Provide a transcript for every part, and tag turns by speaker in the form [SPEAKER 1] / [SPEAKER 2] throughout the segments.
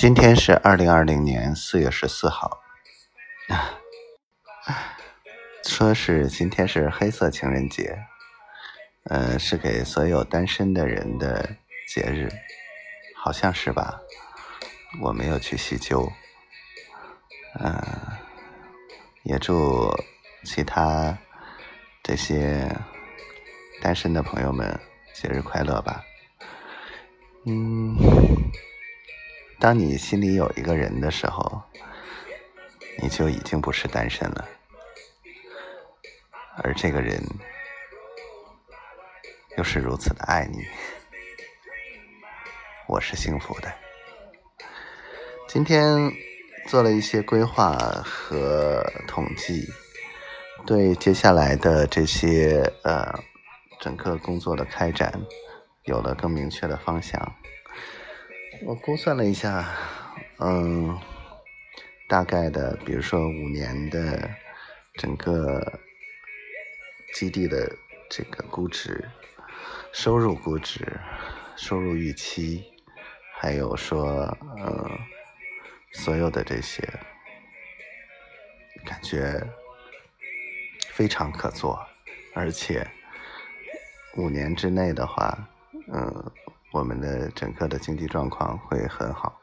[SPEAKER 1] 今天是二零二零年四月十四号，说是今天是黑色情人节，呃，是给所有单身的人的节日，好像是吧？我没有去细究，嗯，也祝其他这些单身的朋友们节日快乐吧，嗯。当你心里有一个人的时候，你就已经不是单身了，而这个人又是如此的爱你，我是幸福的。今天做了一些规划和统计，对接下来的这些呃整个工作的开展有了更明确的方向。我估算了一下，嗯，大概的，比如说五年的整个基地的这个估值、收入估值、收入预期，还有说，呃，所有的这些，感觉非常可做，而且五年之内的话，嗯。我们的整个的经济状况会很好，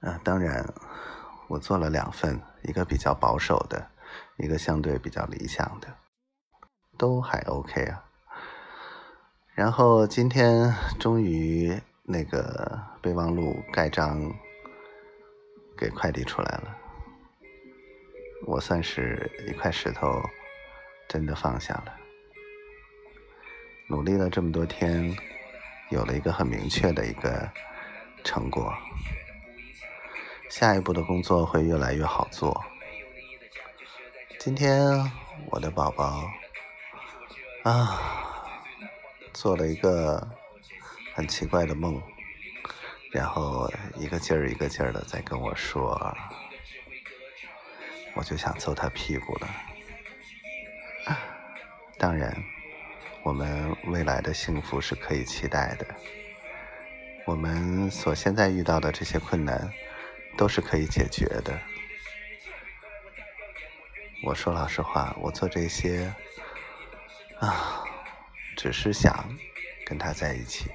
[SPEAKER 1] 啊，当然，我做了两份，一个比较保守的，一个相对比较理想的，都还 OK 啊。然后今天终于那个备忘录盖章给快递出来了，我算是一块石头真的放下了。努力了这么多天，有了一个很明确的一个成果。下一步的工作会越来越好做。今天我的宝宝啊，做了一个很奇怪的梦，然后一个劲儿一个劲儿的在跟我说，我就想揍他屁股了。当然。我们未来的幸福是可以期待的。我们所现在遇到的这些困难，都是可以解决的。我说老实话，我做这些啊，只是想跟他在一起，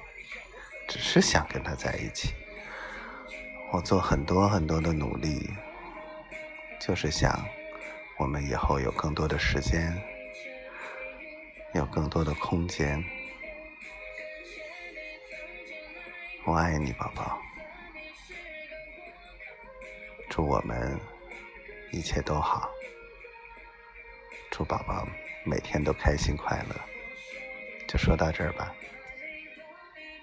[SPEAKER 1] 只是想跟他在一起。我做很多很多的努力，就是想我们以后有更多的时间。有更多的空间，我爱你，宝宝。祝我们一切都好，祝宝宝每天都开心快乐。就说到这儿吧。